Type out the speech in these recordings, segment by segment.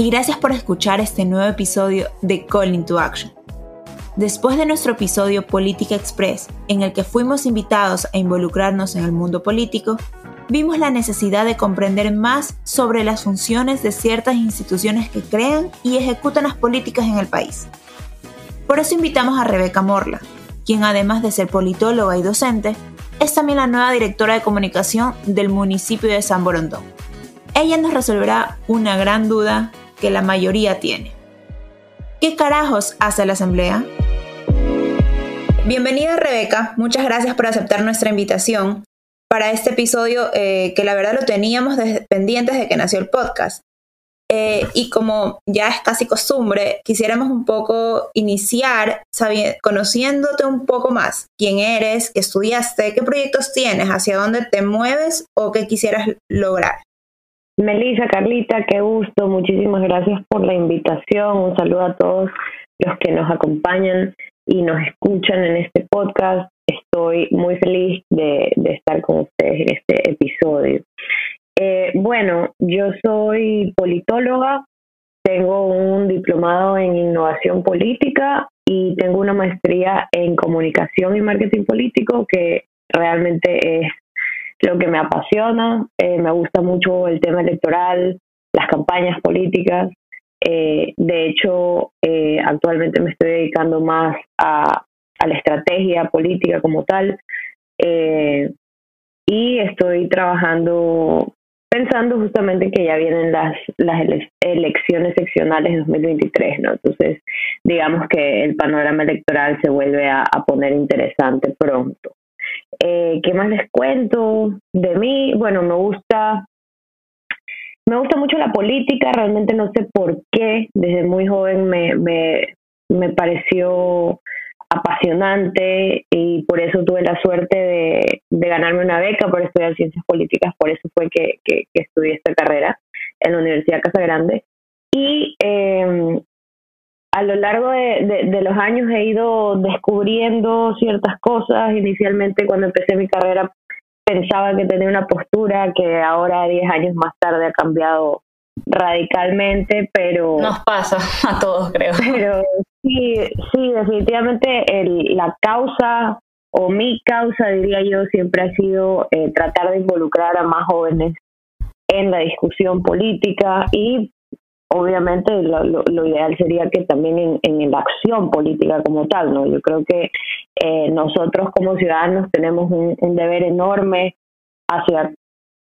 y gracias por escuchar este nuevo episodio de Calling to Action. Después de nuestro episodio Política Express, en el que fuimos invitados a involucrarnos en el mundo político, vimos la necesidad de comprender más sobre las funciones de ciertas instituciones que crean y ejecutan las políticas en el país. Por eso invitamos a Rebeca Morla, quien además de ser politóloga y docente, es también la nueva directora de comunicación del municipio de San Borondón. Ella nos resolverá una gran duda que la mayoría tiene. ¿Qué carajos hace la Asamblea? Bienvenida Rebeca, muchas gracias por aceptar nuestra invitación para este episodio eh, que la verdad lo teníamos pendientes de que nació el podcast. Eh, y como ya es casi costumbre, quisiéramos un poco iniciar conociéndote un poco más, quién eres, qué estudiaste, qué proyectos tienes, hacia dónde te mueves o qué quisieras lograr. Melissa, Carlita, qué gusto. Muchísimas gracias por la invitación. Un saludo a todos los que nos acompañan y nos escuchan en este podcast. Estoy muy feliz de, estar con ustedes en este episodio. Eh, bueno, yo soy politóloga, tengo un diplomado en innovación política y tengo una maestría en comunicación y marketing político que realmente es lo que me apasiona. Eh, me gusta mucho el tema electoral, las campañas políticas. Eh, de hecho, eh, actualmente me estoy dedicando más a, la estrategia política como tal. y estoy trabajando, pensando justamente que ya vienen las, las elecciones seccionales 2023, ¿no? Entonces, digamos que el panorama electoral se vuelve a poner interesante pronto. Eh, ¿Qué más les cuento de mí? Bueno, me gusta, me gusta mucho la política, realmente no sé por qué, desde muy joven me, me, me pareció apasionante y por eso tuve la suerte de, de, ganarme una beca por estudiar ciencias políticas, por eso fue que, que, que estudié esta carrera en la Universidad Casa Grande. Y eh, a lo largo de, los años he ido descubriendo ciertas cosas. Inicialmente cuando empecé mi carrera pensaba que tenía una postura que ahora, 10 años más tarde, ha cambiado radicalmente, pero... Nos pasa a todos, creo. Pero sí, sí, definitivamente el, la causa o mi causa, diría yo, siempre ha sido eh, tratar de involucrar a más jóvenes en la discusión política y obviamente lo, ideal sería que también en, la acción política como tal, ¿no? Yo creo que eh, nosotros como ciudadanos tenemos un, deber enorme hacia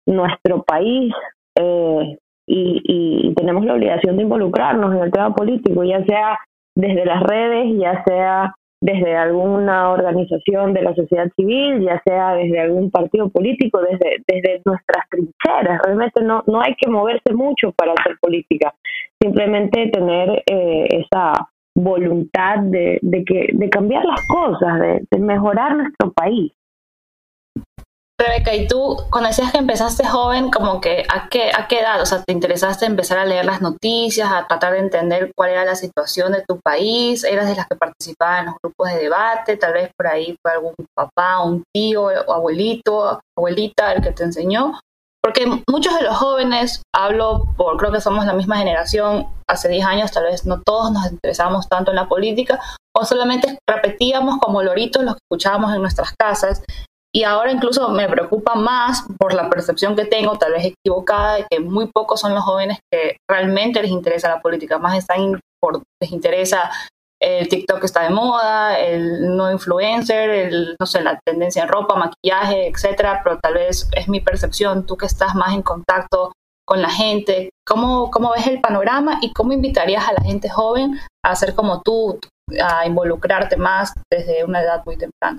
nuestro país eh, y, y tenemos la obligación de involucrarnos en el tema político, ya sea desde las redes, ya sea desde alguna organización de la sociedad civil, ya sea desde algún partido político, desde, desde nuestras trincheras. Realmente no, no hay que moverse mucho para hacer política, simplemente tener eh, esa voluntad de, de, que, de cambiar las cosas, de mejorar nuestro país. Rebeca, y tú, cuando decías que empezaste joven, como que ¿a qué, ¿a qué edad? O sea, ¿te interesaste empezar a leer las noticias, a tratar de entender cuál era la situación de tu país? ¿Eras de las que participaban en los grupos de debate? Tal vez por ahí fue algún papá, un tío, o abuelito, abuelita el que te enseñó. Porque muchos de los jóvenes, hablo por, creo que somos la misma generación, hace 10 años tal vez no todos nos interesábamos tanto en la política, o solamente repetíamos como loritos lo que escuchábamos en nuestras casas. Y ahora incluso me preocupa más por la percepción que tengo, tal vez equivocada, de que muy pocos son los jóvenes que realmente les interesa la política, más están por, les interesa el TikTok está de moda, el no influencer, el, no sé, la tendencia en ropa, maquillaje, etcétera, pero tal vez es mi percepción, tú que estás más en contacto con la gente, ¿cómo, cómo ves el panorama y cómo invitarías a la gente joven a ser como tú, a involucrarte más desde una edad muy temprana?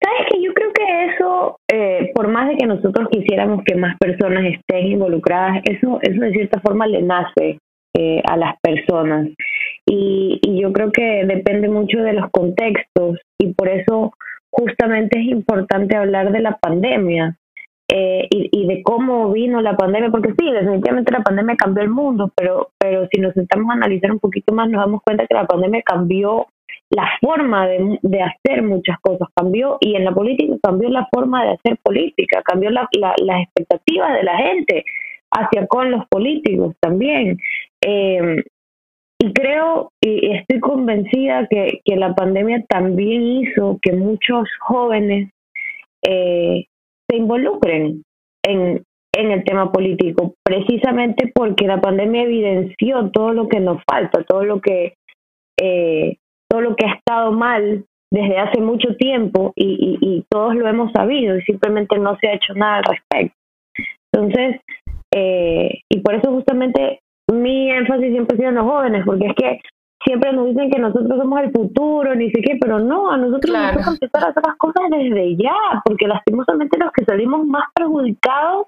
Sabes que yo creo que eso, eh, por más de que nosotros quisiéramos que más personas estén involucradas, eso, eso de cierta forma le nace eh, a las personas. Y, y yo creo que depende mucho de los contextos y por eso justamente es importante hablar de la pandemia eh, y, y, de cómo vino la pandemia, porque sí, definitivamente la pandemia cambió el mundo, pero, pero si nos sentamos a analizar un poquito más, nos damos cuenta que la pandemia cambió la forma de, de hacer muchas cosas, cambió y en la política cambió la forma de hacer política, cambió la, la, las expectativas de la gente hacia con los políticos también. Eh, y creo y estoy convencida que, que la pandemia también hizo que muchos jóvenes eh, se involucren en, en el tema político, precisamente porque la pandemia evidenció todo lo que nos falta, todo lo que eh, todo lo que ha estado mal desde hace mucho tiempo y, y, todos lo hemos sabido y simplemente no se ha hecho nada al respecto. Entonces, eh, y por eso justamente mi énfasis siempre ha sido en los jóvenes, porque es que siempre nos dicen que nosotros somos el futuro, ni sé qué, pero no, a nosotros nos toca empezar a hacer las cosas desde ya, porque lastimosamente los que salimos más perjudicados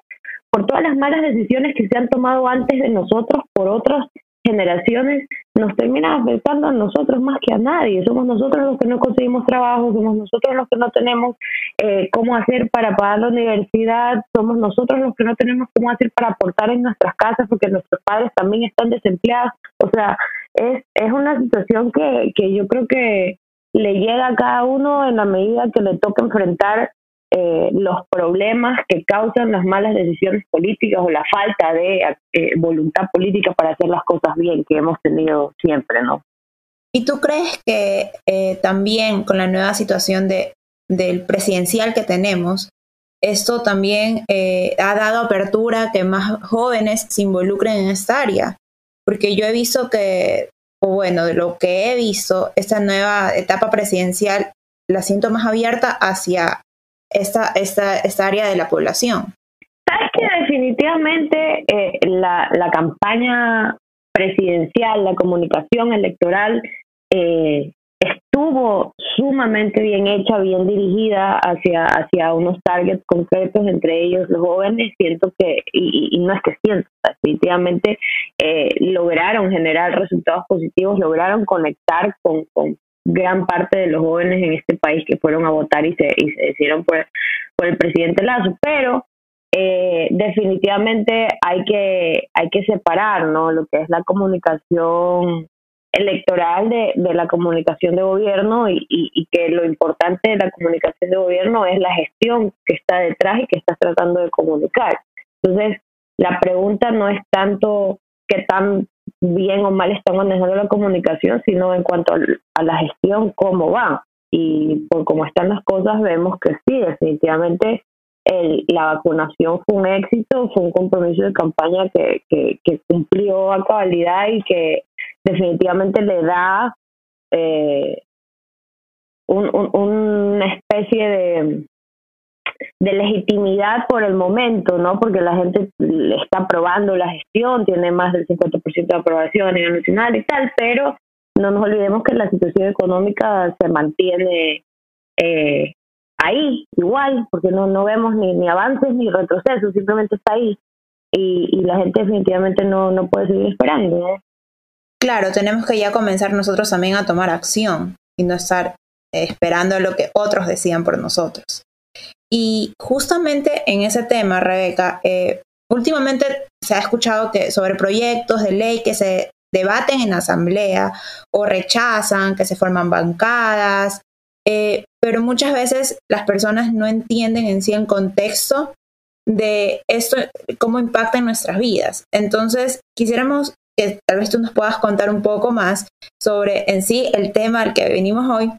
por todas las malas decisiones que se han tomado antes de nosotros por otras generaciones nos terminan afectando a nosotros más que a nadie. Somos nosotros los que no conseguimos trabajo, somos nosotros los que no tenemos eh, cómo hacer para pagar la universidad, somos nosotros los que no tenemos cómo hacer para aportar en nuestras casas porque nuestros padres también están desempleados. O sea, es, es una situación que, que yo creo que le llega a cada uno en la medida que le toca enfrentar eh, los problemas que causan las malas decisiones políticas o la falta de eh, voluntad política para hacer las cosas bien que hemos tenido siempre, ¿no? ¿Y tú crees que eh, también con la nueva situación de, del presidencial que tenemos, esto también ha dado apertura que más jóvenes se involucren en esta área? Porque yo he visto que, o bueno, de lo que he visto, esta nueva etapa presidencial la siento más abierta hacia esta, esta, esta área de la población? Sabes que definitivamente eh, la, la campaña presidencial, la comunicación electoral eh, estuvo sumamente bien hecha, bien dirigida hacia, hacia unos targets concretos, entre ellos los jóvenes. Siento que, y, no es que siento, definitivamente eh, lograron generar resultados positivos, lograron conectar con, con, gran parte de los jóvenes en este país que fueron a votar y se, y se decidieron por, por el presidente Lazo, pero eh, definitivamente hay que, hay que separar ¿no? lo que es la comunicación electoral de, de la comunicación de gobierno y, y, que lo importante de la comunicación de gobierno es la gestión que está detrás y que estás tratando de comunicar. Entonces, la pregunta no es tanto qué tan bien o mal están manejando la comunicación, sino en cuanto a la gestión, cómo va. Y por cómo están las cosas, vemos que sí, definitivamente la vacunación fue un éxito, fue un compromiso de campaña que, que, que cumplió a cabalidad y que definitivamente le da eh, un, una especie de, de legitimidad por el momento, ¿no? Porque la gente está aprobando la gestión, tiene más del 50% de aprobación a nivel nacional y tal, pero no nos olvidemos que la situación económica se mantiene eh, ahí, igual, porque no, no vemos ni, ni avances ni retrocesos, simplemente está ahí. Y, y la gente definitivamente no, no puede seguir esperando, ¿no? Claro, tenemos que ya comenzar nosotros también a tomar acción y no estar esperando lo que otros decían por nosotros. Y justamente en ese tema, Rebeca, eh, últimamente se ha escuchado que sobre proyectos de ley que se debaten en asamblea o rechazan, que se forman bancadas, eh, pero muchas veces las personas no entienden en sí el contexto de esto, cómo impacta en nuestras vidas. Entonces, quisiéramos que tal vez tú nos puedas contar un poco más sobre en sí el tema al que venimos hoy,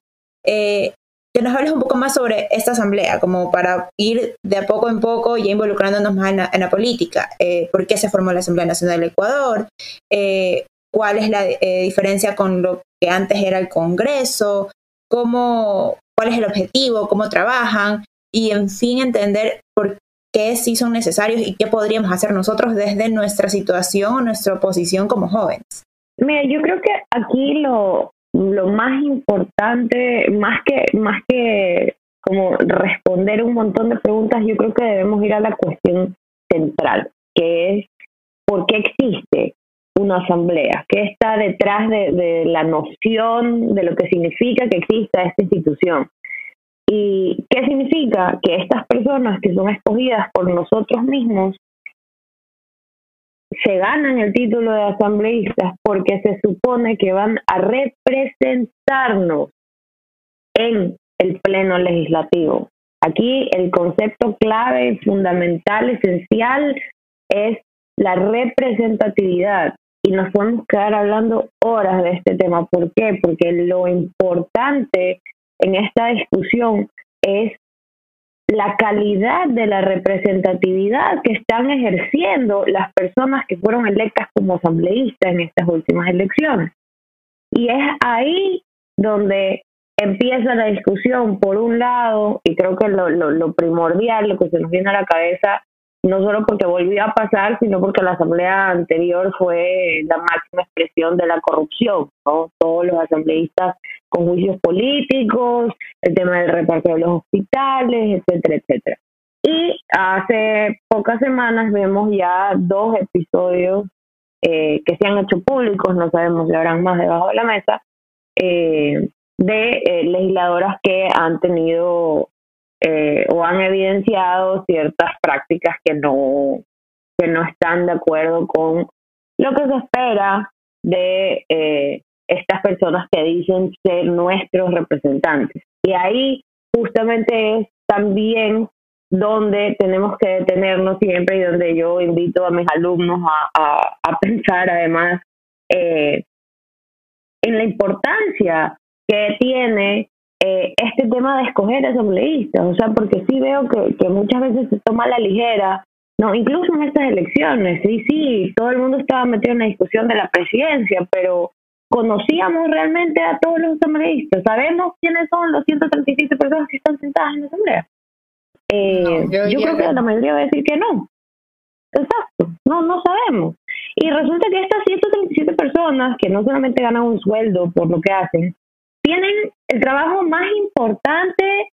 eh, que nos hables un poco más sobre esta asamblea, como para ir de a poco en poco ya involucrándonos más en la, política. Eh, ¿Por qué se formó la Asamblea Nacional del Ecuador? Eh, ¿Cuál es la eh, diferencia con lo que antes era el Congreso? ¿Cómo, ¿Cuál es el objetivo? ¿Cómo trabajan? Y en fin, entender por qué sí son necesarios y qué podríamos hacer nosotros desde nuestra situación o nuestra posición como jóvenes. Mira, yo creo que aquí lo, lo más importante, más que, más que como responder un montón de preguntas, yo creo que debemos ir a la cuestión central, que es ¿por qué existe una asamblea? ¿Qué está detrás de, la noción de lo que significa que exista esta institución? ¿Y qué significa? Que estas personas que son escogidas por nosotros mismos se ganan el título de asambleístas porque se supone que van a representarnos en el pleno legislativo. Aquí el concepto clave, fundamental, esencial es la representatividad. Y nos podemos quedar hablando horas de este tema. ¿Por qué? Porque lo importante en esta discusión es la calidad de la representatividad que están ejerciendo las personas que fueron electas como asambleístas en estas últimas elecciones. Y es ahí donde empieza la discusión, por un lado, y creo que lo, lo, primordial, lo que se nos viene a la cabeza, no solo porque volvió a pasar, sino porque la asamblea anterior fue la máxima expresión de la corrupción, ¿no? Todos los asambleístas con juicios políticos, el tema del reparto de los hospitales, etcétera, etcétera. Y hace pocas semanas vemos ya dos episodios eh, que se han hecho públicos, no sabemos si habrán más debajo de la mesa, eh, de eh, legisladoras que han tenido eh, o han evidenciado ciertas prácticas que no, que no están de acuerdo con lo que se espera de eh, estas personas que dicen ser nuestros representantes. Y ahí justamente es también donde tenemos que detenernos siempre y donde yo invito a mis alumnos a, a, pensar además en la importancia que tiene eh, este tema de escoger asambleístas, o sea, porque sí veo que, que muchas veces se toma a la ligera, no, incluso en estas elecciones, sí, sí, todo el mundo estaba metido en la discusión de la presidencia, pero conocíamos realmente a todos los asambleístas, sabemos quiénes son los 137 personas que están sentadas en la asamblea. Eh, yo, creo que la mayoría va a decir que no. Exacto, no, no sabemos. Y resulta que estas 137 personas que no solamente ganan un sueldo por lo que hacen, tienen el trabajo más importante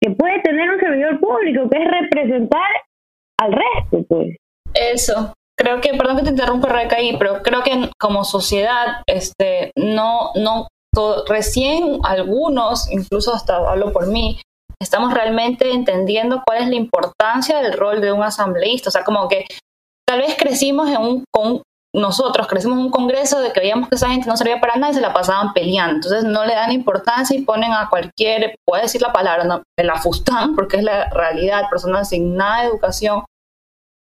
que puede tener un servidor público, que es representar al resto, pues. Eso. Creo que, perdón que te interrumpa, Rebeca, pero creo que como sociedad, este, no, no, recién algunos, incluso hasta hablo por mí, estamos realmente entendiendo cuál es la importancia del rol de un asambleísta. O sea, como que tal vez crecimos en un, nosotros crecimos en un congreso de que veíamos que esa gente no servía para nada y se la pasaban peleando. Entonces no le dan importancia y ponen a cualquier, puede decir la palabra, no, la fustán, porque es la realidad, personas sin nada de educación.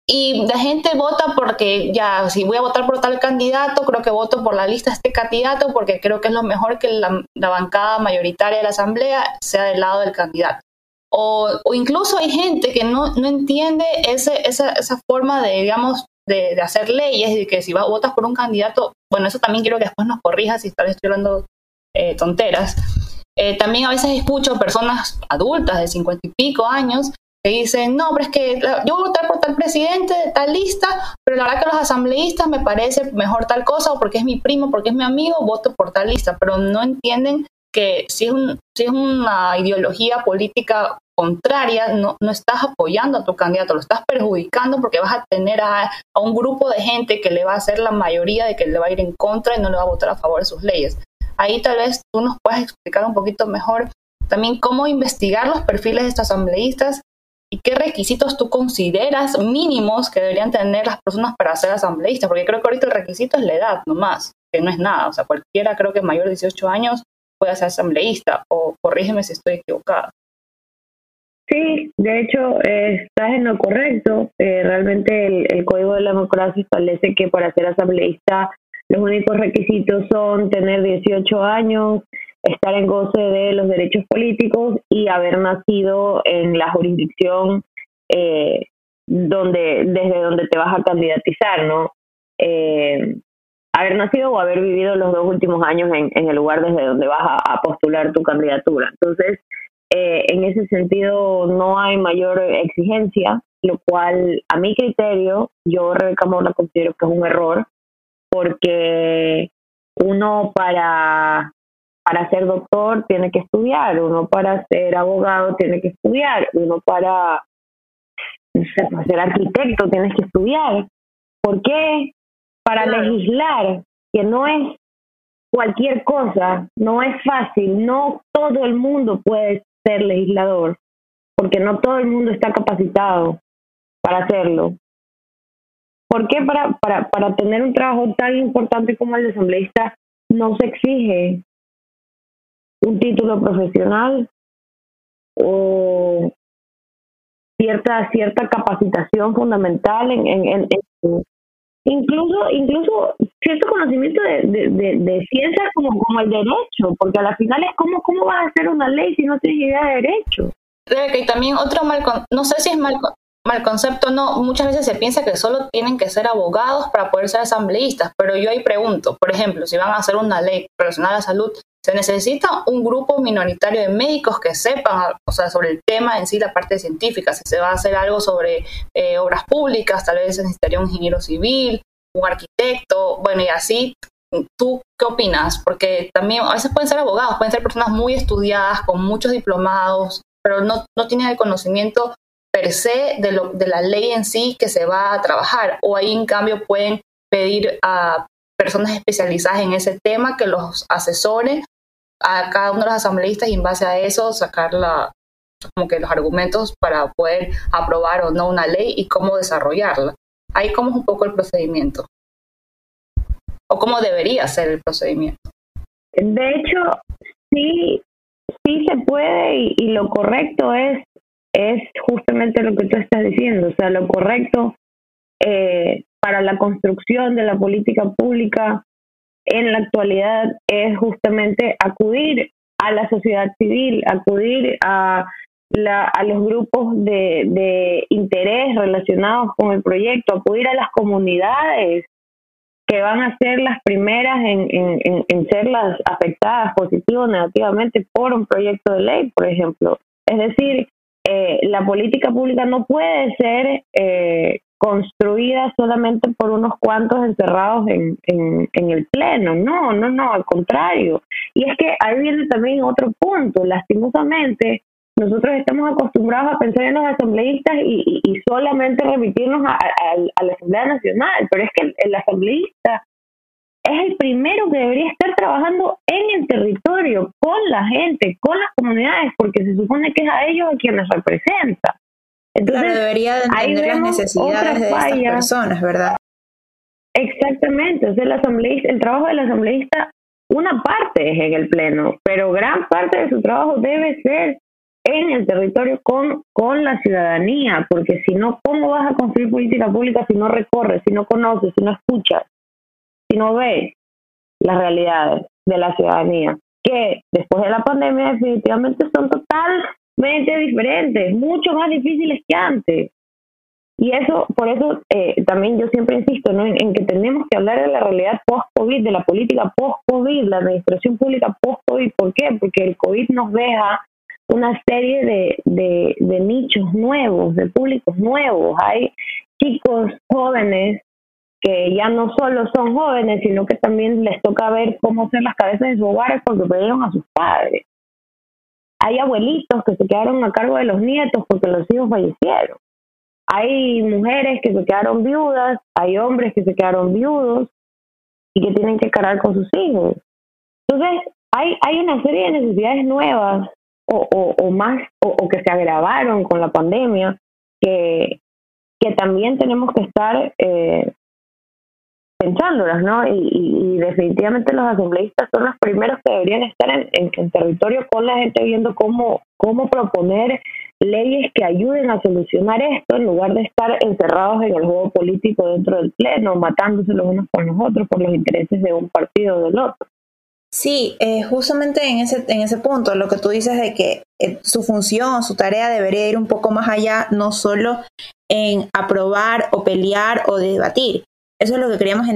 Y la gente vota porque ya, si voy a votar por tal candidato, creo que voto por la lista de este candidato porque creo que es lo mejor que la, bancada mayoritaria de la asamblea sea del lado del candidato. O, o incluso hay gente que no, no entiende ese, esa, esa forma de, digamos, de, hacer leyes y que si vas, votas por un candidato, bueno, eso también quiero que después nos corrijas si tal vez estoy hablando eh, tonteras. Eh, también a veces escucho personas adultas de cincuenta y pico años que dicen, no, pero es que yo voy a votar por tal presidente de tal lista, pero la verdad que los asambleístas me parece mejor tal cosa, o porque es mi primo, porque es mi amigo, voto por tal lista, pero no entienden que si es, un, si es una ideología política contraria, no, no estás apoyando a tu candidato, lo estás perjudicando porque vas a tener a, un grupo de gente que le va a hacer la mayoría de que le va a ir en contra y no le va a votar a favor de sus leyes. Ahí tal vez tú nos puedas explicar un poquito mejor también cómo investigar los perfiles de estos asambleístas y qué requisitos tú consideras mínimos que deberían tener las personas para ser asambleístas, porque creo que ahorita el requisito es la edad nomás, que no es nada, o sea, cualquiera creo que mayor de 18 años puede ser asambleísta, o corrígeme si estoy equivocada. Sí, de hecho, estás en lo correcto. Eh, realmente el, Código de la Democracia establece que para ser asambleísta los únicos requisitos son tener 18 años, estar en goce de los derechos políticos y haber nacido en la jurisdicción eh, donde desde donde te vas a candidatizar, ¿no? Eh, haber nacido o haber vivido los dos últimos años en, el lugar desde donde vas a postular tu candidatura. Entonces, eh, en ese sentido no hay mayor exigencia, lo cual a mi criterio, yo Rebeca Mora considero que es un error, porque uno para, para ser doctor tiene que estudiar, uno para ser abogado tiene que estudiar, uno para, para ser arquitecto tienes que estudiar. ¿Por qué? para legislar, que no es cualquier cosa, no es fácil, no todo el mundo puede ser legislador, porque no todo el mundo está capacitado para hacerlo. ¿Por qué para, para, para tener un trabajo tan importante como el de asambleísta no se exige un título profesional o cierta cierta capacitación fundamental en, en, incluso incluso cierto conocimiento de, de, de, ciencias como, como el derecho, porque a la final es como cómo vas a hacer una ley si no tienes idea de derecho. y también otro mal, no sé si es mal, mal concepto, no, muchas veces se piensa que solo tienen que ser abogados para poder ser asambleístas, pero yo ahí pregunto, por ejemplo, si van a hacer una ley relacionada a la salud, se necesita un grupo minoritario de médicos que sepan o sea, sobre el tema en sí, la parte científica. Si se va a hacer algo sobre eh, obras públicas, tal vez se necesitaría un ingeniero civil, un arquitecto, bueno, y así. ¿Tú qué opinas? Porque también a veces pueden ser abogados, pueden ser personas muy estudiadas, con muchos diplomados, pero no, no tienen el conocimiento per se de, lo, de la ley en sí que se va a trabajar. O ahí, en cambio, pueden pedir a personas especializadas en ese tema que los asesoren a cada uno de los asambleístas y en base a eso sacar la, como que los argumentos para poder aprobar o no una ley y cómo desarrollarla. Ahí cómo es un poco el procedimiento. O cómo debería ser el procedimiento. De hecho, sí, sí se puede y, y lo correcto es, es justamente lo que tú estás diciendo. O sea, lo correcto eh, para la construcción de la política pública en la actualidad es justamente acudir a la sociedad civil, acudir a, la, a los grupos de, de interés relacionados con el proyecto, acudir a las comunidades que van a ser las primeras en, en, en ser las afectadas positivamente o negativamente por un proyecto de ley, por ejemplo. Es decir, eh, la política pública no puede ser eh, construida solamente por unos cuantos encerrados en, en, el pleno. No, no, no, al contrario. Y es que ahí viene también otro punto. Lastimosamente, nosotros estamos acostumbrados a pensar en los asambleístas y, y, solamente remitirnos a, a, la Asamblea Nacional, pero es que el, asambleísta es el primero que debería estar trabajando en el territorio, con la gente, con las comunidades, porque se supone que es a ellos a quienes representa. Entonces, debería entender las necesidades de estas personas, ¿verdad? Exactamente, o sea, el, asambleísta, el trabajo del asambleísta, una parte es en el pleno, pero gran parte de su trabajo debe ser en el territorio con, con la ciudadanía, porque si no, ¿cómo vas a construir política pública si no recorres, si no conoces, si no escuchas, si no ves las realidades de la ciudadanía? Que después de la pandemia definitivamente son total diferentes, mucho más difíciles que antes. Y eso, por eso eh, también yo siempre insisto ¿no? en, que tenemos que hablar de la realidad post-COVID, de la política post-COVID, la administración pública post-COVID. ¿Por qué? Porque el COVID nos deja una serie de nichos nuevos, de públicos nuevos. Hay chicos jóvenes que ya no solo son jóvenes, sino que también les toca ver cómo ser las cabezas de sus hogares porque perdieron a sus padres hay abuelitos que se quedaron a cargo de los nietos porque los hijos fallecieron. Hay mujeres que se quedaron viudas, hay hombres que se quedaron viudos y que tienen que cargar con sus hijos. Entonces, hay, hay una serie de necesidades nuevas o, más o, o, que se agravaron con la pandemia que, que también tenemos que estar eh, pensándolas, ¿no? Y, definitivamente los asambleístas son los primeros que deberían estar en, en, territorio con la gente viendo cómo, cómo proponer leyes que ayuden a solucionar esto en lugar de estar encerrados en el juego político dentro del pleno, matándose los unos con los otros por los intereses de un partido o del otro. Sí, eh, justamente en ese, en ese punto, lo que tú dices de que eh, su función, su tarea debería ir un poco más allá, no solo en aprobar o pelear o debatir, eso es lo que queríamos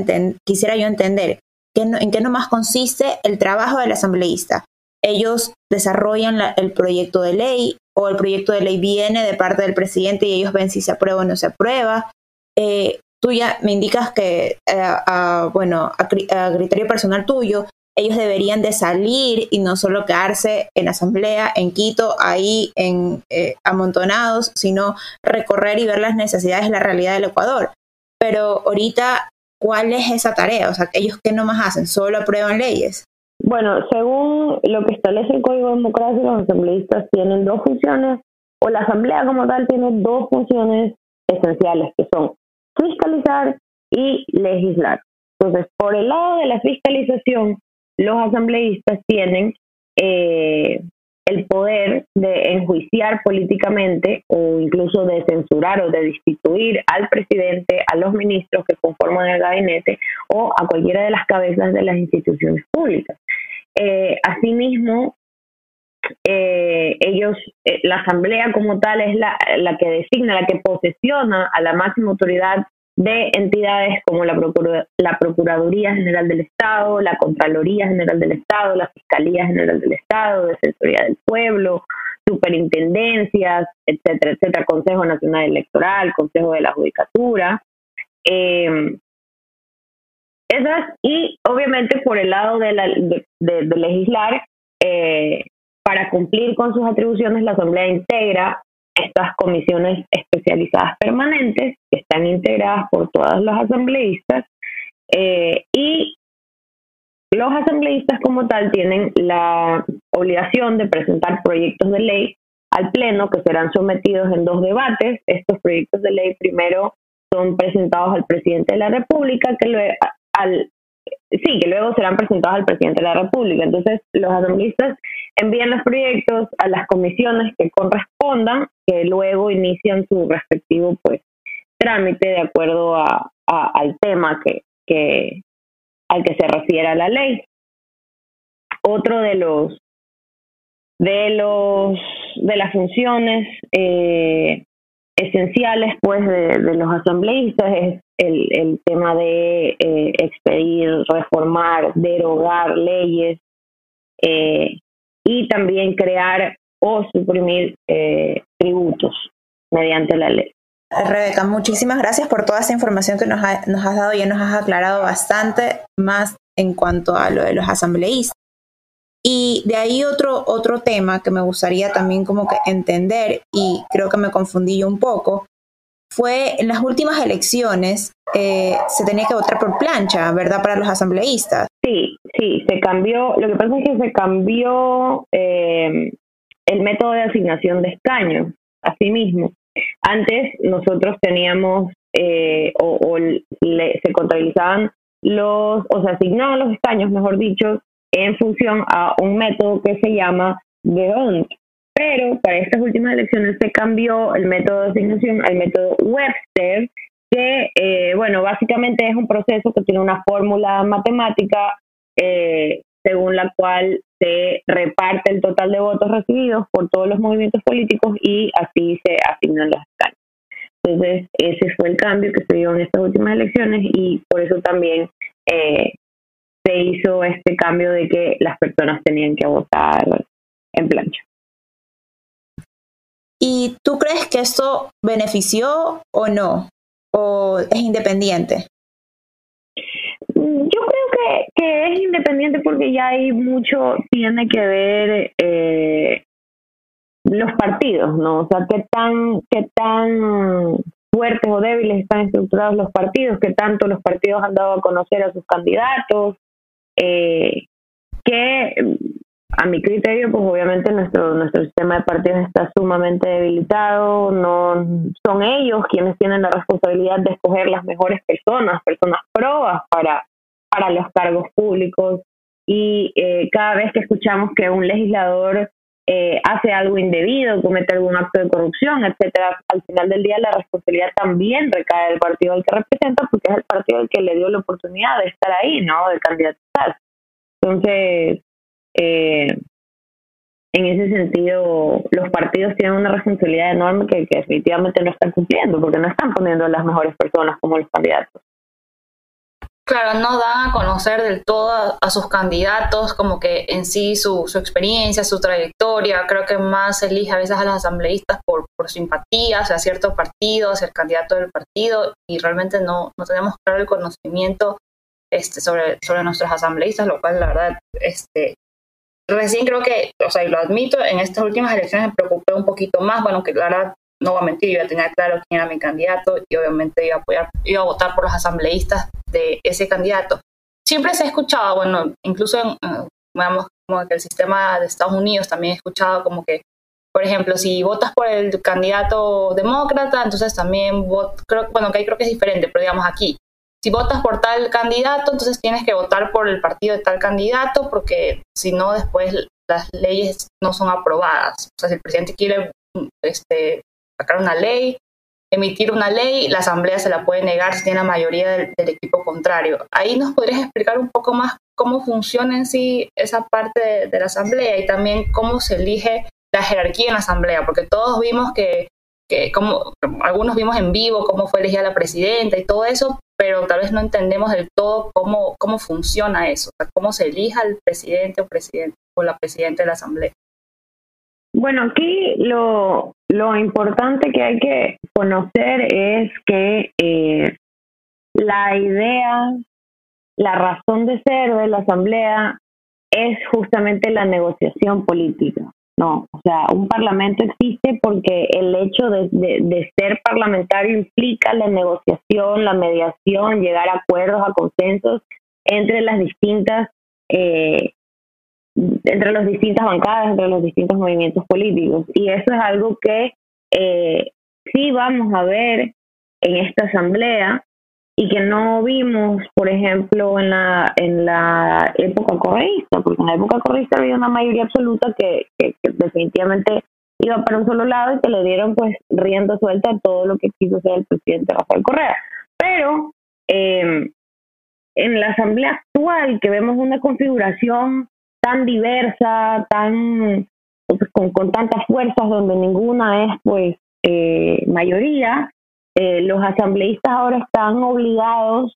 quisiera yo entender. ¿En qué nomás consiste el trabajo del asambleísta? Ellos desarrollan el proyecto de ley o el proyecto de ley viene de parte del presidente y ellos ven si se aprueba o no se aprueba. Eh, tú ya me indicas que, eh, bueno, a, criterio personal tuyo, ellos deberían de salir y no solo quedarse en asamblea, en Quito, ahí en, eh, amontonados, sino recorrer y ver las necesidades, la realidad del Ecuador pero ahorita ¿cuál es esa tarea? O sea, ellos qué nomás hacen, solo aprueban leyes. Bueno, según lo que establece el Código de Democracia, los asambleístas tienen dos funciones, o la asamblea como tal tiene dos funciones esenciales, que son fiscalizar y legislar. Entonces, por el lado de la fiscalización, los asambleístas tienen eh, el poder de enjuiciar políticamente o incluso de censurar o de destituir al presidente, a los ministros que conforman el gabinete o a cualquiera de las cabezas de las instituciones públicas. Eh, asimismo, eh, ellos, eh, la asamblea como tal es la, la que designa, la que posesiona a la máxima autoridad de entidades como la, la Procuraduría General del Estado, la Contraloría General del Estado, la Fiscalía General del Estado, Defensoría del Pueblo, superintendencias, etcétera, etcétera, Consejo Nacional Electoral, Consejo de la Judicatura. Eh, esas, y obviamente por el lado de, la, legislar, eh, para cumplir con sus atribuciones, la Asamblea integra estas comisiones especializadas permanentes que están integradas por todos los asambleístas eh, y los asambleístas como tal tienen la obligación de presentar proyectos de ley al Pleno que serán sometidos en dos debates. Estos proyectos de ley primero son presentados al presidente de la República, que luego, al, sí, que luego serán presentados al presidente de la República. Entonces, los asambleístas envían los proyectos a las comisiones que correspondan, que luego inician su respectivo pues trámite de acuerdo a, al tema que, que al que se refiera la ley. Otro de los de los de las funciones eh, esenciales pues de, los asambleístas es el, el tema de eh, expedir, reformar, derogar leyes eh, y también crear o suprimir eh, tributos mediante la ley. Rebeca, muchísimas gracias por toda esa información que nos, nos has dado. Ya nos has aclarado bastante más en cuanto a lo de los asambleístas. Y de ahí otro, otro tema que me gustaría también como que entender, y creo que me confundí yo un poco, fue en las últimas elecciones eh, se tenía que votar por plancha, ¿verdad? Para los asambleístas. Sí, sí, se cambió. Lo que pasa es que se cambió eh, el método de asignación de escaños, así mismo. Antes nosotros teníamos eh, o, se contabilizaban los, o se asignaban los escaños, mejor dicho, en función a un método que se llama de Pero para estas últimas elecciones se cambió el método de asignación al método Webster, que, eh, bueno, básicamente es un proceso que tiene una fórmula matemática eh, según la cual se reparte el total de votos recibidos por todos los movimientos políticos y así se asignan los escaños. Entonces, ese fue el cambio que se dio en estas últimas elecciones y por eso también eh, se hizo este cambio de que las personas tenían que votar en plancha. ¿Y tú crees que esto benefició o no? ¿O es independiente? Yo creo que, que es independiente porque ya hay mucho, tiene que ver eh, los partidos, ¿no? O sea, qué tan, qué tan fuertes o débiles están estructurados los partidos, qué tanto los partidos han dado a conocer a sus candidatos, eh, que a mi criterio, pues obviamente nuestro nuestro sistema de partidos está sumamente debilitado, no son ellos quienes tienen la responsabilidad de escoger las mejores personas, personas probas para, para los cargos públicos. Y eh, cada vez que escuchamos que un legislador eh, hace algo indebido, comete algún acto de corrupción, etcétera, al final del día la responsabilidad también recae del partido al que representa porque es el partido al que le dio la oportunidad de estar ahí, ¿no? De candidatar. Entonces, eh, en ese sentido, los partidos tienen una responsabilidad enorme que, definitivamente no están cumpliendo, porque no están poniendo a las mejores personas como los candidatos. Claro, no dan a conocer del todo a, sus candidatos, como que en sí su, su, experiencia, su trayectoria. Creo que más elige a veces a los asambleístas por, por simpatía hacia cierto partido, hacia el candidato del partido, y realmente no, no tenemos claro el conocimiento este, sobre, sobre nuestros asambleístas, lo cual la verdad, este, recién creo que, o sea, y lo admito, en estas últimas elecciones me preocupé un poquito más, bueno, que la verdad, no voy a mentir, yo ya tenía claro quién era mi candidato y obviamente iba a apoyar, iba a votar por los asambleístas de ese candidato. Siempre se ha escuchado, bueno, incluso en, digamos, como que el sistema de Estados Unidos también he escuchado como que, por ejemplo, si votas por el candidato demócrata, entonces también, vot, bueno, que ahí creo que es diferente, pero digamos aquí, si votas por tal candidato, entonces tienes que votar por el partido de tal candidato, porque si no, después las leyes no son aprobadas. O sea, si el presidente quiere este, sacar una ley, emitir una ley, la asamblea se la puede negar si tiene la mayoría del, equipo contrario. Ahí nos podrías explicar un poco más cómo funciona en sí esa parte de, la asamblea y también cómo se elige la jerarquía en la asamblea, porque todos vimos que, que como algunos vimos en vivo cómo fue elegida la presidenta y todo eso, pero tal vez no entendemos del todo cómo, cómo funciona eso, cómo se elija el presidente o presidente o la presidenta de la asamblea. Bueno, aquí lo, lo importante que hay que conocer es que eh, la idea, la razón de ser de la asamblea es justamente la negociación política. No, o sea, un parlamento existe porque el hecho de, de, ser parlamentario implica la negociación, la mediación, llegar a acuerdos, a consensos entre las distintas, eh, entre las distintas bancadas, entre los distintos movimientos políticos. Y eso es algo que eh, sí vamos a ver en esta asamblea y que no vimos, por ejemplo, en la en la época correísta, porque en la época correísta había una mayoría absoluta que, definitivamente iba para un solo lado y que le dieron pues rienda suelta a todo lo que quiso ser el presidente Rafael Correa. Pero eh, en la asamblea actual, que vemos una configuración tan diversa, tan pues, con, tantas fuerzas donde ninguna es pues eh, mayoría, eh, los asambleístas ahora están obligados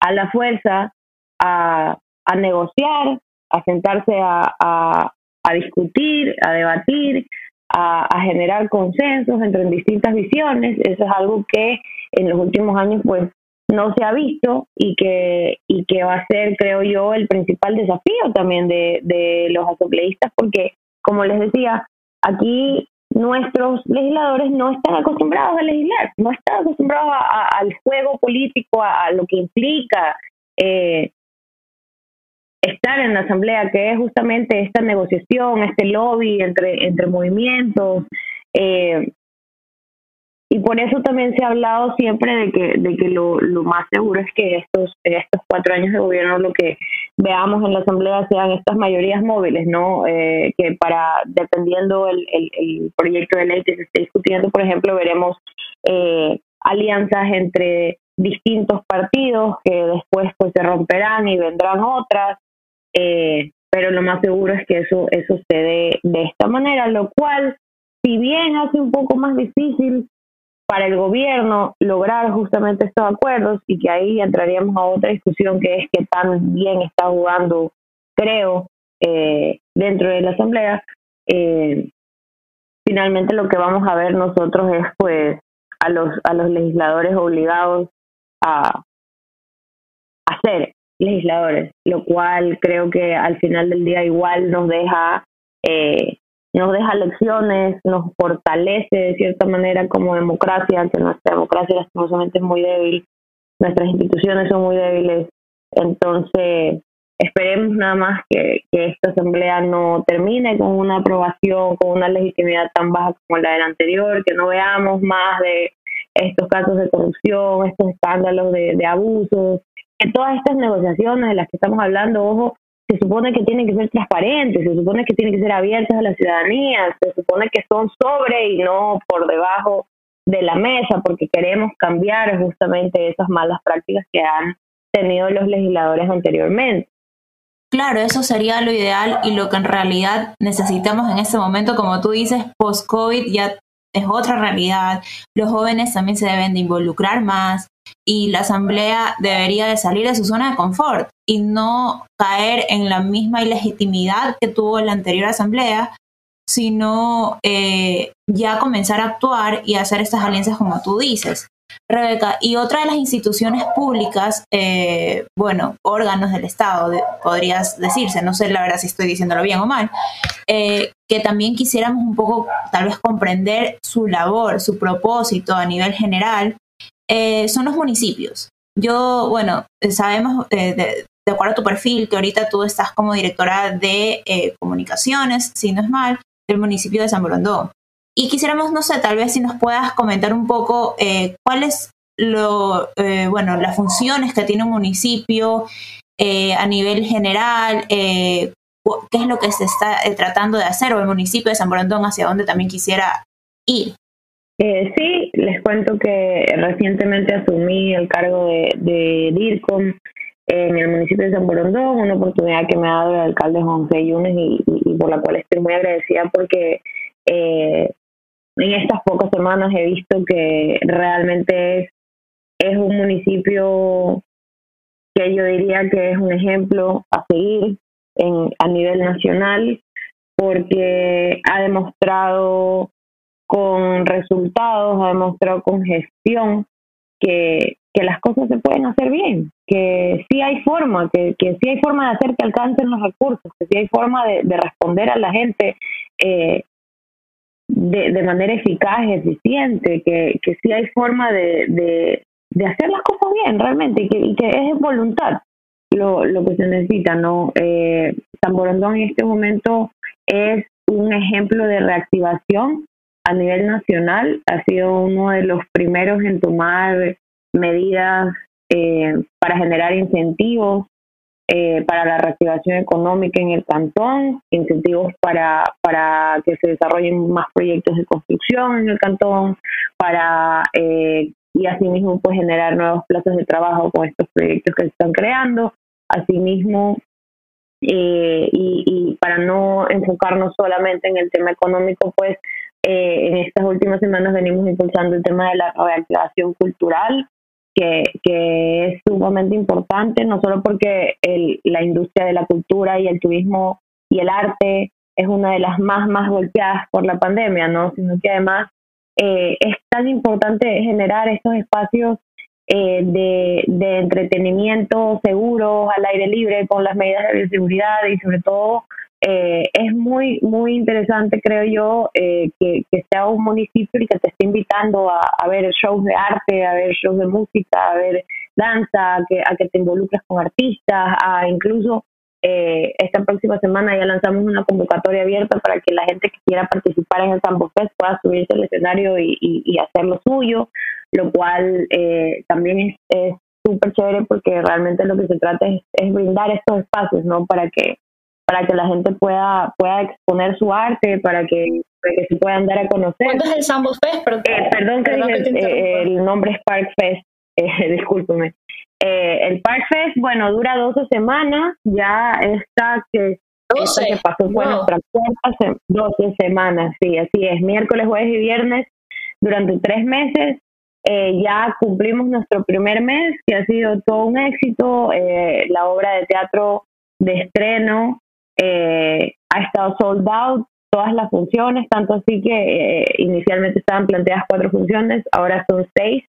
a la fuerza a, negociar, a sentarse a, a, a discutir, a debatir, a, generar consensos entre distintas visiones. Eso es algo que en los últimos años pues no se ha visto y que, y que va a ser, creo yo, el principal desafío también de, de los asambleístas, porque, como les decía, aquí nuestros legisladores no están acostumbrados a legislar, no están acostumbrados al juego político, a, lo que implica eh, estar en la asamblea, que es justamente esta negociación, este lobby entre, entre movimientos. Eh, y por eso también se ha hablado siempre de que, de que lo, lo más seguro es que estos, estos cuatro años de gobierno lo que veamos en la Asamblea sean estas mayorías móviles, ¿no? Eh, que para, dependiendo el, el, proyecto de ley que se esté discutiendo, por ejemplo, veremos eh, alianzas entre distintos partidos que después pues se romperán y vendrán otras, eh, pero lo más seguro es que eso, eso se dé de esta manera, lo cual, si bien hace un poco más difícil para el gobierno lograr justamente estos acuerdos y que ahí entraríamos a otra discusión que es que tan bien está jugando, creo, eh, dentro de la Asamblea. Eh, finalmente lo que vamos a ver nosotros es pues a los, a los legisladores obligados a, a ser legisladores, lo cual creo que al final del día igual nos deja eh, nos deja lecciones, nos fortalece de cierta manera como democracia, que nuestra democracia lastimosamente es muy débil, nuestras instituciones son muy débiles, entonces esperemos nada más que, que esta asamblea no termine con una aprobación, con una legitimidad tan baja como la del anterior, que no veamos más de estos casos de corrupción, estos escándalos de, de abusos, que todas estas negociaciones de las que estamos hablando, ojo, se supone que tienen que ser transparentes, se supone que tienen que ser abiertas a la ciudadanía, se supone que son sobre y no por debajo de la mesa, porque queremos cambiar justamente esas malas prácticas que han tenido los legisladores anteriormente. Claro, eso sería lo ideal y lo que en realidad necesitamos en este momento, como tú dices, post-COVID ya es otra realidad. Los jóvenes también se deben de involucrar más y la asamblea debería de salir de su zona de confort y no caer en la misma ilegitimidad que tuvo la anterior asamblea, sino eh, ya comenzar a actuar y hacer estas alianzas como tú dices. Rebeca, y otra de las instituciones públicas, eh, bueno, órganos del Estado, podrías decirse, no sé la verdad si estoy diciéndolo bien o mal, eh, que también quisiéramos un poco tal vez comprender su labor, su propósito a nivel general, son los municipios yo, bueno, sabemos de, de, acuerdo a tu perfil que ahorita tú estás como directora de eh, comunicaciones, si no es mal, del municipio de San Borondón. Y quisiéramos, no sé, tal vez si nos puedas comentar un poco eh, cuáles lo, eh, bueno, las funciones que tiene un municipio eh, a nivel general, qué es lo que se está tratando de hacer o el municipio de San Borondón hacia dónde también quisiera ir. Sí, les cuento que recientemente asumí el cargo de, de DIRCOM en el municipio de San Borondón, una oportunidad que me ha dado el alcalde José Yunes y, y, por la cual estoy muy agradecida porque eh, en estas pocas semanas he visto que realmente es, es un municipio que yo diría que es un ejemplo a seguir en, a nivel nacional porque ha demostrado con resultados, ha demostrado con gestión que, que las cosas se pueden hacer bien, que sí hay forma, que, que sí hay forma de hacer que alcancen los recursos, que sí hay forma de, de responder a la gente eh, de, de, manera eficaz, eficiente, que, que sí hay forma de, de, hacer las cosas bien realmente y que, y que es voluntad lo, lo que se necesita. ¿no? Eh, San Borondón en este momento es un ejemplo de reactivación a nivel nacional, ha sido uno de los primeros en tomar medidas eh, para generar incentivos eh, para la reactivación económica en el cantón, incentivos para, para que se desarrollen más proyectos de construcción en el cantón, para eh, y asimismo pues generar nuevos plazos de trabajo con estos proyectos que se están creando, asimismo eh, y, y para no enfocarnos solamente en el tema económico pues eh, en estas últimas semanas venimos impulsando el tema de la reactivación cultural que, que es sumamente importante, no solo porque el, la industria de la cultura y el turismo y el arte es una de las más, más golpeadas por la pandemia, ¿no? sino que además eh, es tan importante generar estos espacios eh, de, de entretenimiento seguros, al aire libre, con las medidas de bioseguridad y sobre todo eh, es muy, muy interesante, creo yo, eh, que, que, sea un municipio y que te esté invitando a, ver shows de arte, a ver shows de música, a ver danza, a que, a que te involucres con artistas, a incluso eh, esta próxima semana ya lanzamos una convocatoria abierta para que la gente que quiera participar en el Sambo Fest pueda subirse al escenario y, y, y hacer lo suyo, lo cual eh, también es súper chévere porque realmente lo que se trata es, es brindar estos espacios, ¿no? Para que para que la gente pueda pueda exponer su arte, para que, para que se puedan dar a conocer. ¿Cuándo es el Sambo Fest? Perdón, eh, perdón que, dije, que eh, el nombre es Park Fest, eh, discúlpeme. Eh, el Park Fest, bueno, dura 12 semanas, ya esta que, esta que pasó fue wow. nuestra cuarta, 12 semanas, sí, así es, miércoles, jueves y viernes, durante tres meses, eh, ya cumplimos nuestro primer mes, que ha sido todo un éxito, eh, la obra de teatro de estreno eh, ha estado sold out todas las funciones, tanto así que eh, inicialmente estaban planteadas cuatro funciones, ahora son seis,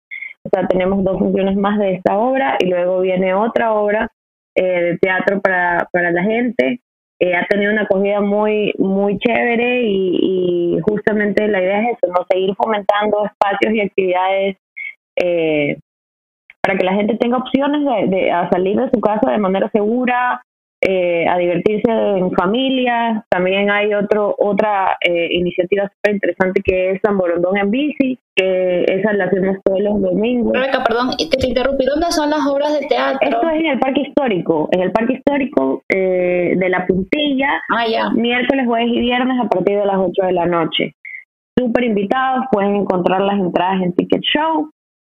o sea, tenemos dos funciones más de esta obra y luego viene otra obra eh, de teatro para, para la gente. Eh, ha tenido una acogida muy muy chévere y, justamente la idea es eso, no seguir fomentando espacios y actividades eh, para que la gente tenga opciones de, salir de su casa de manera segura, eh, a divertirse en familia. También hay otro otra eh, iniciativa súper interesante que es San Borondón en bici, que esa la hacemos todos los domingos. Rebeca, perdón, te interrumpí. ¿Dónde son las obras de teatro? Esto es en el Parque Histórico, en el Parque Histórico eh, de La Puntilla, ah, miércoles, jueves y viernes a partir de las 8 de la noche. Súper invitados, pueden encontrar las entradas en Ticket Show.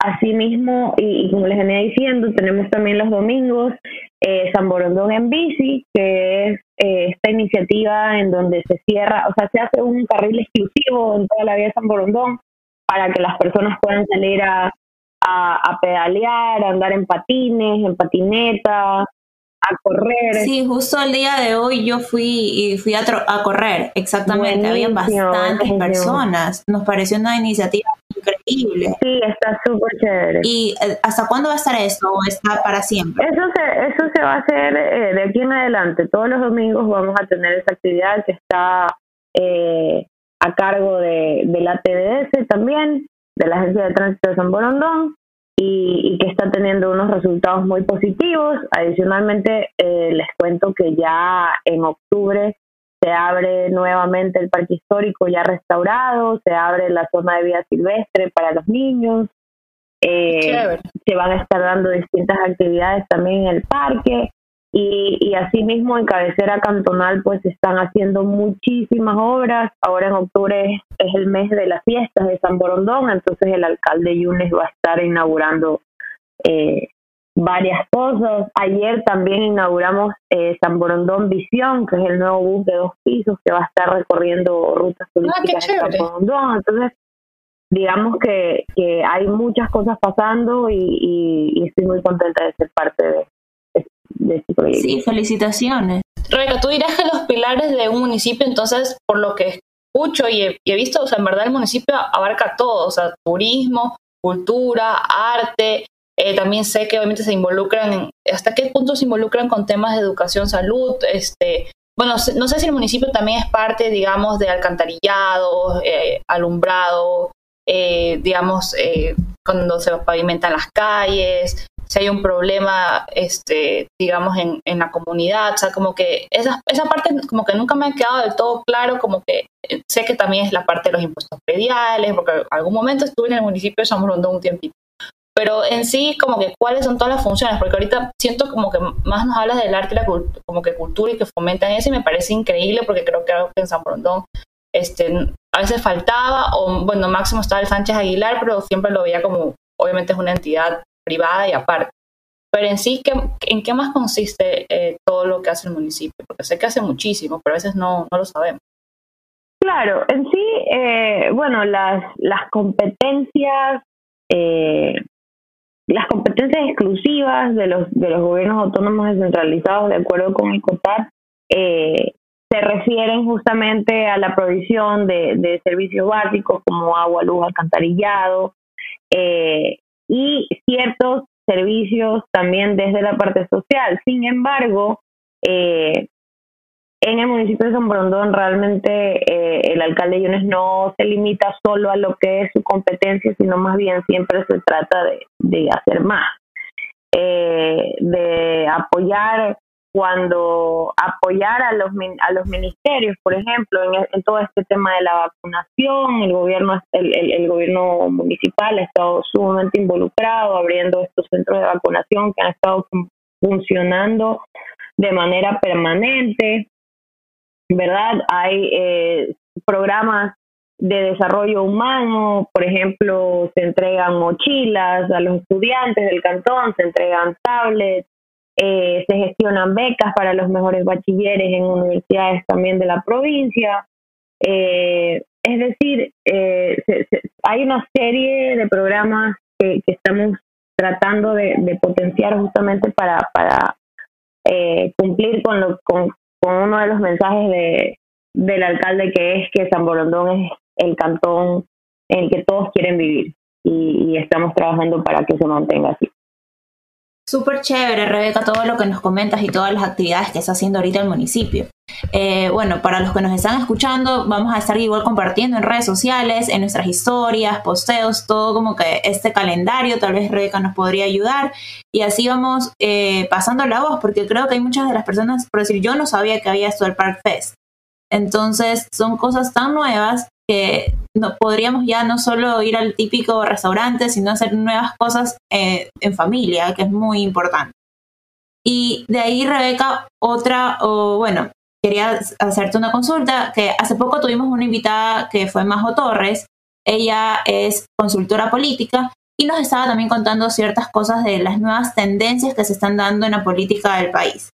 Asimismo, y, y, como les venía diciendo, tenemos también los domingos eh, San Borondón en bici, que es eh, esta iniciativa en donde se cierra, o sea, se hace un carril exclusivo en toda la vía de San Borondón para que las personas puedan salir a, a, a pedalear, a andar en patines, en patineta, a correr. Sí, justo el día de hoy yo fui y fui a, a correr, exactamente, habían bastantes buenísimo. personas, nos pareció una iniciativa increíble. Sí, está súper chévere. ¿Y eh, hasta cuándo va a estar eso o está para siempre? Eso se, eso se va a hacer eh, de aquí en adelante, todos los domingos vamos a tener esa actividad que está eh, a cargo de, de la TDS también, de la Agencia de Tránsito de San Borondón, y, que está teniendo unos resultados muy positivos. Adicionalmente, eh, les cuento que ya en octubre se abre nuevamente el parque histórico ya restaurado, se abre la zona de vida silvestre para los niños, eh, se van a estar dando distintas actividades también en el parque y, y asimismo en cabecera cantonal pues están haciendo muchísimas obras. Ahora en octubre es, el mes de las fiestas de San Borondón, entonces el alcalde Yunes va a estar inaugurando eh, varias cosas. Ayer también inauguramos eh, San Borondón Visión, que es el nuevo bus de dos pisos que va a estar recorriendo rutas ah, turísticas de San Borondón. Entonces, digamos que, que hay muchas cosas pasando y, y, estoy muy contenta de ser parte de, de, este. Sí, felicitaciones. Rebeca, tú dirás que los pilares de un municipio, entonces, por lo que escucho y he, visto, o sea, en verdad el municipio abarca todo, o sea, turismo, cultura, arte, eh, también sé que obviamente se involucran, en, hasta qué punto se involucran con temas de educación, salud, este, bueno, no sé si el municipio también es parte, digamos, de alcantarillado, eh, alumbrado, eh, digamos, cuando se pavimentan las calles, si hay un problema, este, digamos, en, en la comunidad, o sea, como que esa, esa parte como que nunca me ha quedado del todo claro, como que sé que también es la parte de los impuestos prediales, porque en algún momento estuve en el municipio de San Borondón un tiempito, pero en sí como que cuáles son todas las funciones, porque ahorita siento como que más nos hablas del arte y la como que cultura y que fomentan eso y me parece increíble porque creo que algo que en San Brondón este, a veces faltaba, o bueno, máximo estaba el Sánchez Aguilar, pero siempre lo veía como, obviamente es una entidad privada y aparte. Pero en sí, ¿qué, ¿en qué más consiste eh, todo lo que hace el municipio? Porque sé que hace muchísimo, pero a veces no, no lo sabemos. Claro, en sí, eh, bueno, las, las competencias eh, las competencias exclusivas de los, de los gobiernos autónomos descentralizados, de acuerdo con el COTAR, se refieren justamente a la provisión de, de servicios básicos como agua, luz, alcantarillado eh, y ciertos servicios también desde la parte social. Sin embargo, eh, en el municipio de San Brondón realmente eh, el alcalde Yunes no se limita solo a lo que es su competencia, sino más bien siempre se trata de, de hacer más, eh, de apoyar cuando apoyar a los a los ministerios, por ejemplo, en, todo este tema de la vacunación, el gobierno el, el, el, gobierno municipal ha estado sumamente involucrado abriendo estos centros de vacunación que han estado funcionando de manera permanente. ¿verdad? Hay eh, programas de desarrollo humano, por ejemplo, se entregan mochilas a los estudiantes del cantón, se entregan tablets, eh, se gestionan becas para los mejores bachilleres en universidades también de la provincia. Eh, es decir, hay una serie de programas que, estamos tratando de, potenciar justamente para, para cumplir con, lo, con, uno de los mensajes de, del alcalde que es que San Borondón es el cantón en el que todos quieren vivir y estamos trabajando para que se mantenga así. Súper chévere, Rebeca, todo lo que nos comentas y todas las actividades que está haciendo ahorita el municipio. Eh, bueno, para los que nos están escuchando, vamos a estar igual compartiendo en redes sociales, en nuestras historias, posteos, todo como que este calendario, tal vez Rebeca nos podría ayudar. Y así vamos eh, pasando la voz, porque creo que hay muchas de las personas, por decir, yo no sabía que había esto del Park Fest. Entonces, son cosas tan nuevas que podríamos ya no solo ir al típico restaurante, sino hacer nuevas cosas eh, en familia, que es muy importante. Y de ahí, Rebeca, otra, o bueno, quería hacerte una consulta, que hace poco tuvimos una invitada que fue Majo Torres, ella es consultora política y nos estaba también contando ciertas cosas de las nuevas tendencias que se están dando en la política del país.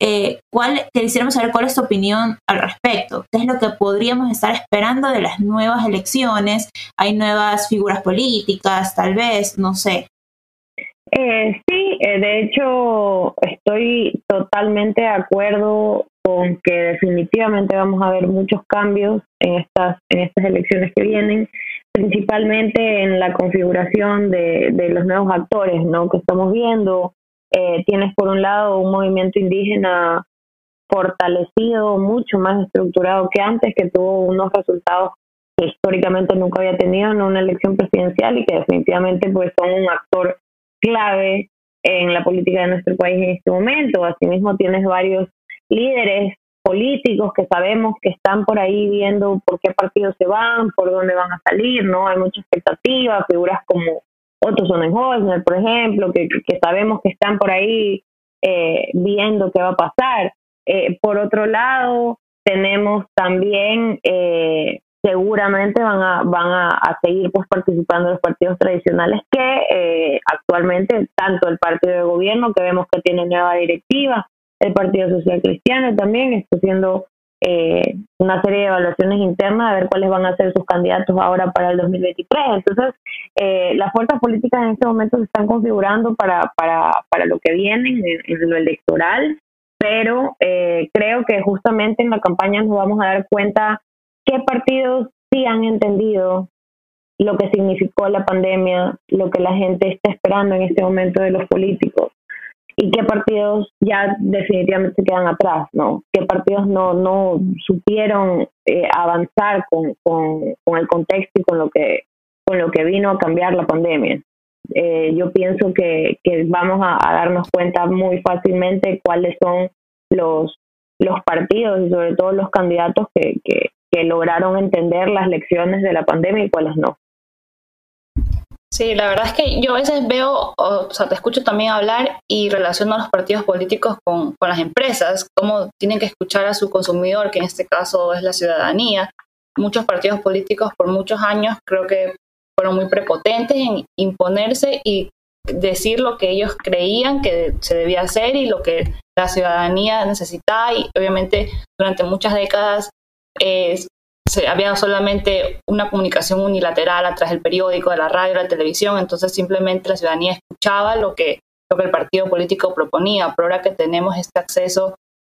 Eh, ¿cuál, quisiéramos saber cuál es tu opinión al respecto. ¿Qué es lo que podríamos estar esperando de las nuevas elecciones? ¿Hay nuevas figuras políticas, tal vez? No sé. Eh, sí, eh, de hecho estoy totalmente de acuerdo con que definitivamente vamos a ver muchos cambios en estas en estas elecciones que vienen, principalmente en la configuración de, de los nuevos actores, ¿no? Que estamos viendo eh, tienes por un lado un movimiento indígena fortalecido, mucho más estructurado que antes, que tuvo unos resultados que históricamente nunca había tenido en una elección presidencial y que definitivamente pues son un actor clave en la política de nuestro país en este momento. Asimismo tienes varios líderes políticos que sabemos que están por ahí viendo por qué partidos se van, por dónde van a salir, ¿no? Hay mucha expectativa, figuras como Otto Sonnenholzner, por ejemplo, que, sabemos que están por ahí eh, viendo qué va a pasar. Eh, por otro lado, tenemos también, eh, seguramente van a, van a, seguir pues participando los partidos tradicionales que actualmente, tanto el partido de gobierno, que vemos que tiene nueva directiva, el Partido Social Cristiano también está haciendo eh, una serie de evaluaciones internas a ver cuáles van a ser sus candidatos ahora para el 2023. Entonces, eh, las fuerzas políticas en este momento se están configurando para, para, para lo que viene en, lo electoral, pero eh, creo que justamente en la campaña nos vamos a dar cuenta qué partidos sí han entendido lo que significó la pandemia, lo que la gente está esperando en este momento de los políticos y qué partidos ya definitivamente quedan atrás, ¿no? Qué partidos no, no supieron eh, avanzar con, con, el contexto y con lo que con lo que vino a cambiar la pandemia. Eh, yo pienso que, vamos a, darnos cuenta muy fácilmente cuáles son los, los partidos y sobre todo los candidatos que, que lograron entender las lecciones de la pandemia y cuáles no. Sí, la verdad es que yo a veces veo, o, sea, te escucho también hablar y relaciono a los partidos políticos con, con las empresas, cómo tienen que escuchar a su consumidor, que en este caso es la ciudadanía. Muchos partidos políticos por muchos años creo que fueron muy prepotentes en imponerse y decir lo que ellos creían que se debía hacer y lo que la ciudadanía necesitaba y obviamente durante muchas décadas eh, había solamente una comunicación unilateral a través del periódico, de la radio, de la televisión, entonces simplemente la ciudadanía escuchaba lo que, lo que el partido político proponía, pero ahora que tenemos este acceso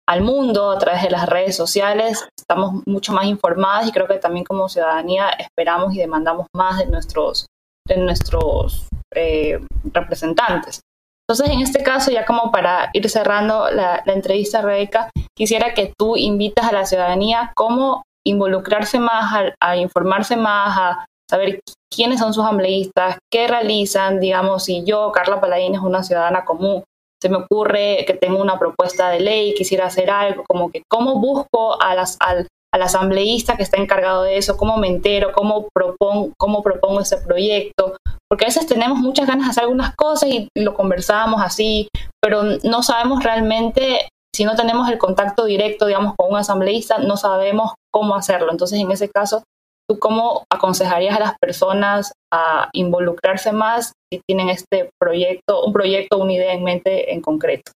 al mundo a través de las redes sociales, estamos mucho más informadas y creo que también como ciudadanía esperamos y demandamos más de nuestros, de nuestros eh, representantes. Entonces, en este caso, ya como para ir cerrando la, la entrevista, Rebeca, quisiera que tú invitas a la ciudadanía cómo involucrarse más, a, informarse más, a saber quiénes son sus asambleístas, qué realizan, digamos, si yo, Carla Paladín, es una ciudadana común, se me ocurre que tengo una propuesta de ley, quisiera hacer algo, como que cómo busco a las, al, al asambleísta que está encargado de eso, cómo me entero, cómo propongo, cómo propongo ese proyecto, porque a veces tenemos muchas ganas de hacer algunas cosas y lo conversamos así, pero no sabemos realmente si no tenemos el contacto directo, digamos, con un asambleísta, no sabemos cómo hacerlo. Entonces, en ese caso, ¿tú cómo aconsejarías a las personas a involucrarse más si tienen este proyecto, un proyecto, una idea en mente en concreto?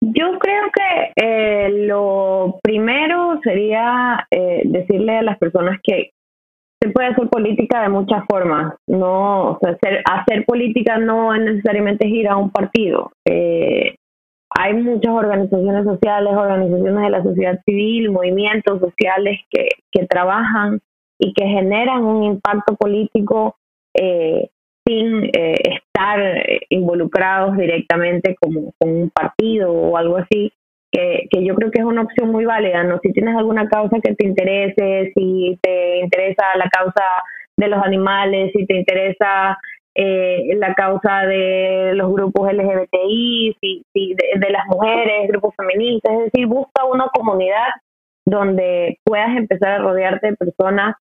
Yo creo que eh, lo primero sería eh, decirle a las personas que se puede hacer política de muchas formas. No, hacer política no es necesariamente ir a un partido. Eh, hay muchas organizaciones sociales, organizaciones de la sociedad civil, movimientos sociales que, que trabajan y que generan un impacto político eh, sin eh, estar involucrados directamente como con un partido o algo así, que, que yo creo que es una opción muy válida, ¿no? Si tienes alguna causa que te interese, si te interesa la causa de los animales, si te interesa eh, la causa de los grupos LGBTI, de, las mujeres, grupos feministas, es decir, busca una comunidad donde puedas empezar a rodearte de personas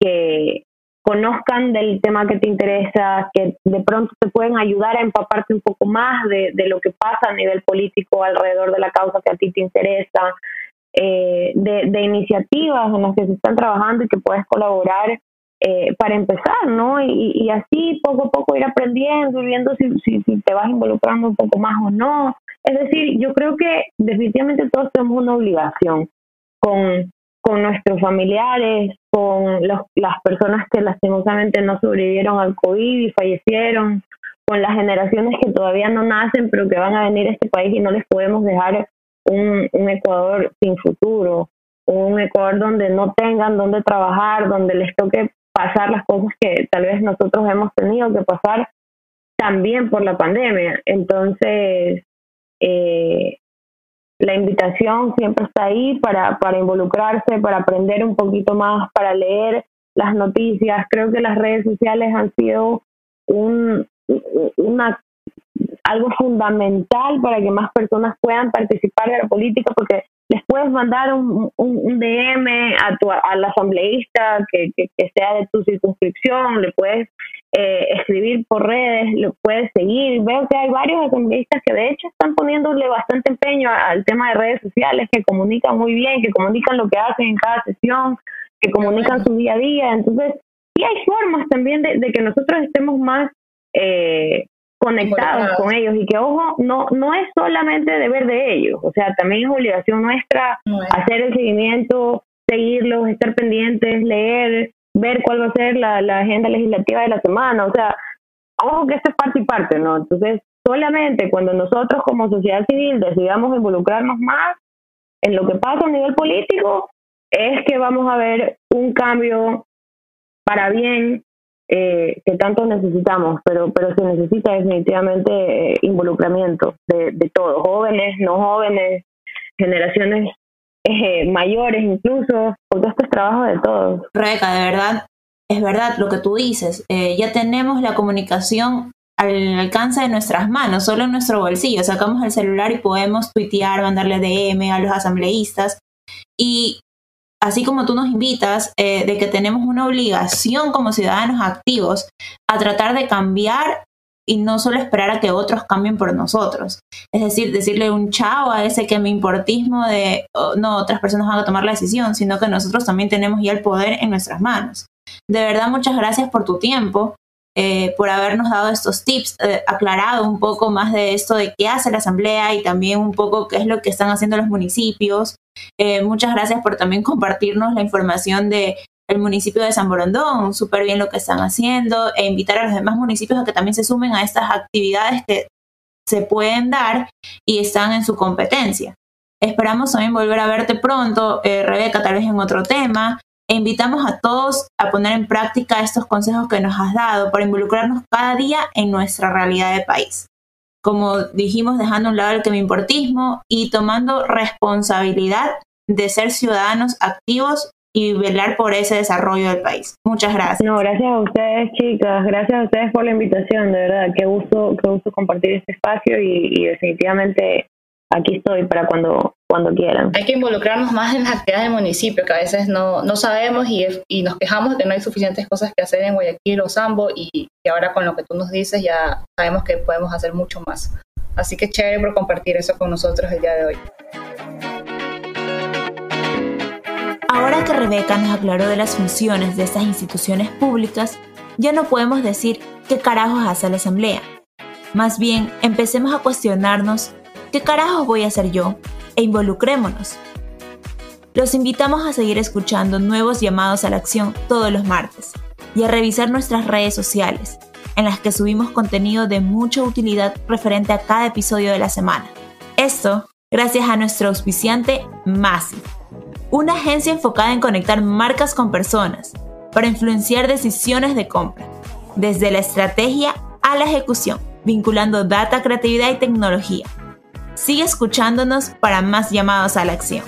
que conozcan del tema que te interesa, que de pronto te pueden ayudar a empaparte un poco más de, lo que pasa a nivel político alrededor de la causa que a ti te interesa, eh, de, de iniciativas en las que se están trabajando y que puedes colaborar eh, para empezar, ¿no? Y, así poco a poco ir aprendiendo y viendo si, si, te vas involucrando un poco más o no. Es decir, yo creo que definitivamente todos tenemos una obligación con, con nuestros familiares, con los, las personas que lastimosamente no sobrevivieron al COVID y fallecieron, con las generaciones que todavía no nacen pero que van a venir a este país y no les podemos dejar un, un Ecuador sin futuro, un Ecuador donde no tengan dónde trabajar, donde les toque pasar las cosas que tal vez nosotros hemos tenido que pasar también por la pandemia. Entonces, eh, la invitación siempre está ahí para, para involucrarse, para aprender un poquito más, para leer las noticias. Creo que las redes sociales han sido un, una algo fundamental para que más personas puedan participar de la política porque les puedes mandar un, un, DM a tu, al asambleísta que, que, sea de tu circunscripción, le puedes eh, escribir por redes, lo puedes seguir. Veo que hay varios asambleístas que de hecho están poniéndole bastante empeño al tema de redes sociales, que comunican muy bien, que comunican lo que hacen en cada sesión, que comunican su día a día. Entonces, sí hay formas también de, de que nosotros estemos más eh, conectados con ellos. Y que ojo no no es solamente deber de ellos. O sea también es obligación nuestra hacer el seguimiento seguirlos estar pendientes leer ver cuál va a ser la, agenda legislativa de la semana. O sea ojo que esto es parte y parte no entonces solamente cuando nosotros como sociedad civil decidamos involucrarnos más en lo que pasa a nivel político es que vamos a ver un cambio para bien eh, que tanto necesitamos, pero, pero se necesita definitivamente eh, involucramiento de, de todos, jóvenes, no jóvenes, generaciones eh, mayores incluso, porque esto es trabajo de todos. Rebeca, de verdad, es verdad lo que tú dices, ya tenemos la comunicación al alcance de nuestras manos, solo en nuestro bolsillo, sacamos el celular y podemos tuitear, mandarle DM a los asambleístas. Y así como tú nos invitas, eh, de que tenemos una obligación como ciudadanos activos a tratar de cambiar y no solo esperar a que otros cambien por nosotros. Es decir, decirle un chao a ese que me importismo de oh, no, otras personas van a tomar la decisión, sino que nosotros también tenemos ya el poder en nuestras manos. De verdad, muchas gracias por tu tiempo. Eh, por habernos dado estos tips, eh, aclarado un poco más de esto de qué hace la Asamblea y también un poco qué es lo que están haciendo los municipios. Eh, muchas gracias por también compartirnos la información de el municipio de San Borondón, súper bien lo que están haciendo, e invitar a los demás municipios a que también se sumen a estas actividades que se pueden dar y están en su competencia. Esperamos también volver a verte pronto, Rebeca, tal vez en otro tema, e invitamos a todos a poner en práctica estos consejos que nos has dado para involucrarnos cada día en nuestra realidad de país. Como dijimos, dejando a un lado el que me importismo y tomando responsabilidad de ser ciudadanos activos y velar por ese desarrollo del país. Muchas gracias. No, gracias a ustedes, chicas. Gracias a ustedes por la invitación. De verdad, qué gusto, qué gusto compartir este espacio y definitivamente aquí estoy para cuando, cuando quieran. Hay que involucrarnos más en las actividades del municipio, que a veces no, no sabemos y, y, nos quejamos de que no hay suficientes cosas que hacer en Guayaquil o Sambo y, y, ahora con lo que tú nos dices ya sabemos que podemos hacer mucho más. Así que chévere por compartir eso con nosotros el día de hoy. Ahora que Rebeca nos aclaró de las funciones de estas instituciones públicas, ya no podemos decir qué carajos hace la Asamblea. Más bien, empecemos a cuestionarnos ¿Qué carajos voy a hacer yo? E involucrémonos. Los invitamos a seguir escuchando nuevos llamados a la acción todos los martes y a revisar nuestras redes sociales, en las que subimos contenido de mucha utilidad referente a cada episodio de la semana. Esto gracias a nuestro auspiciante Massive, una agencia enfocada en conectar marcas con personas para influenciar decisiones de compra, desde la estrategia a la ejecución, vinculando data, creatividad y tecnología Sigue escuchándonos para más llamados a la acción.